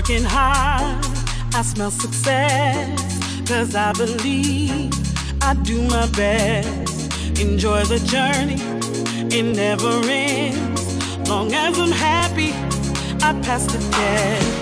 working hard. I smell success, cause I believe I do my best. Enjoy the journey, it never ends. Long as I'm happy, I pass the test.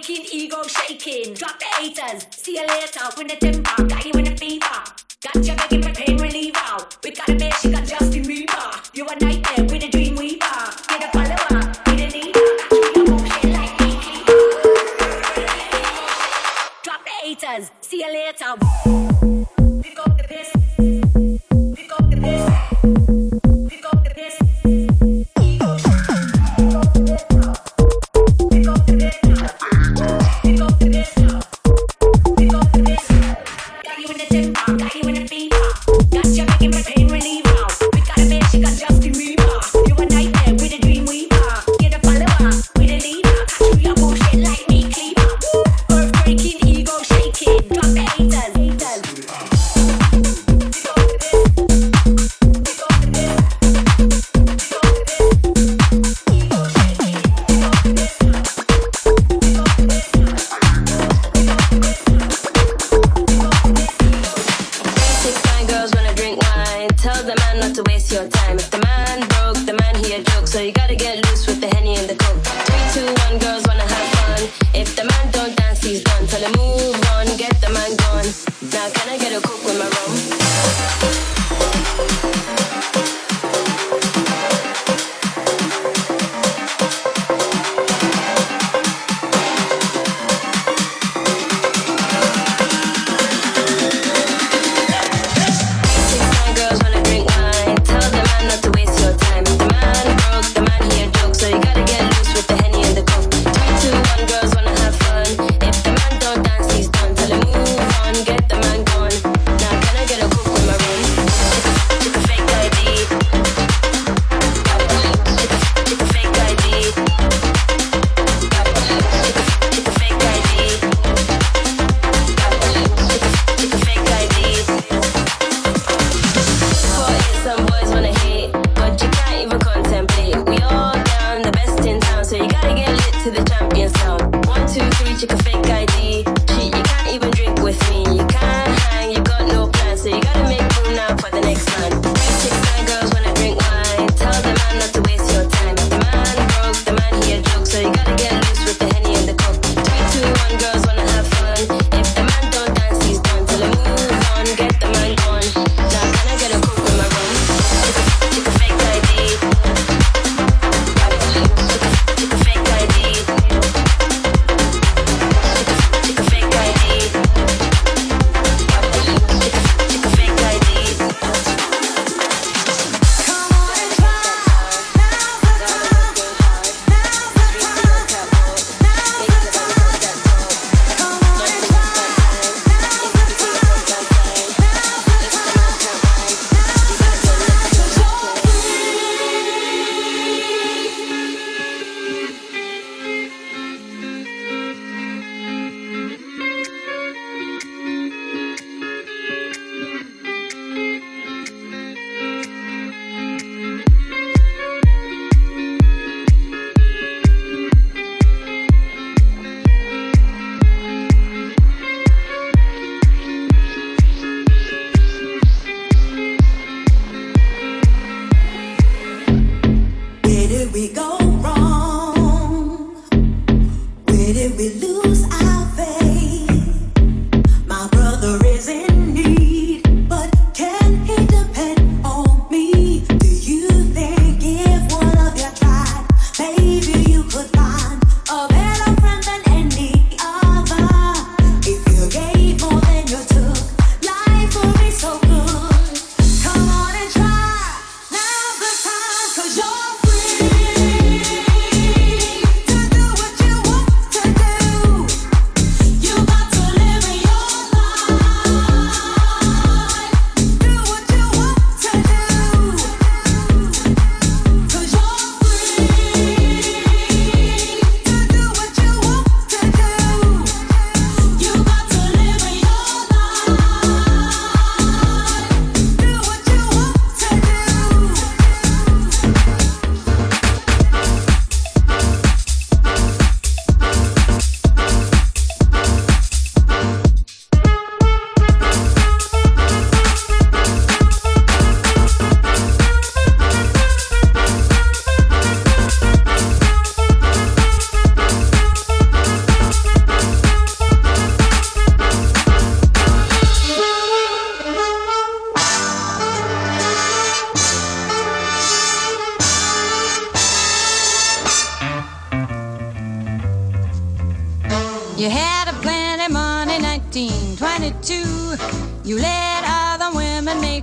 breaking, ego shaking. Drop the haters, see you later. When the temper got you in a fever, got you begging for pain reliever. We got a bitch, she got Justin.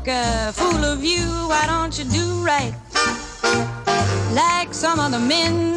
make a fool of you, why don't you do right? Like some other men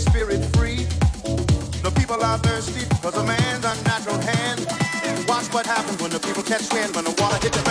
spirit free. The people are thirsty because a man's unnatural hand. Watch what happens when the people catch wind when the water hits the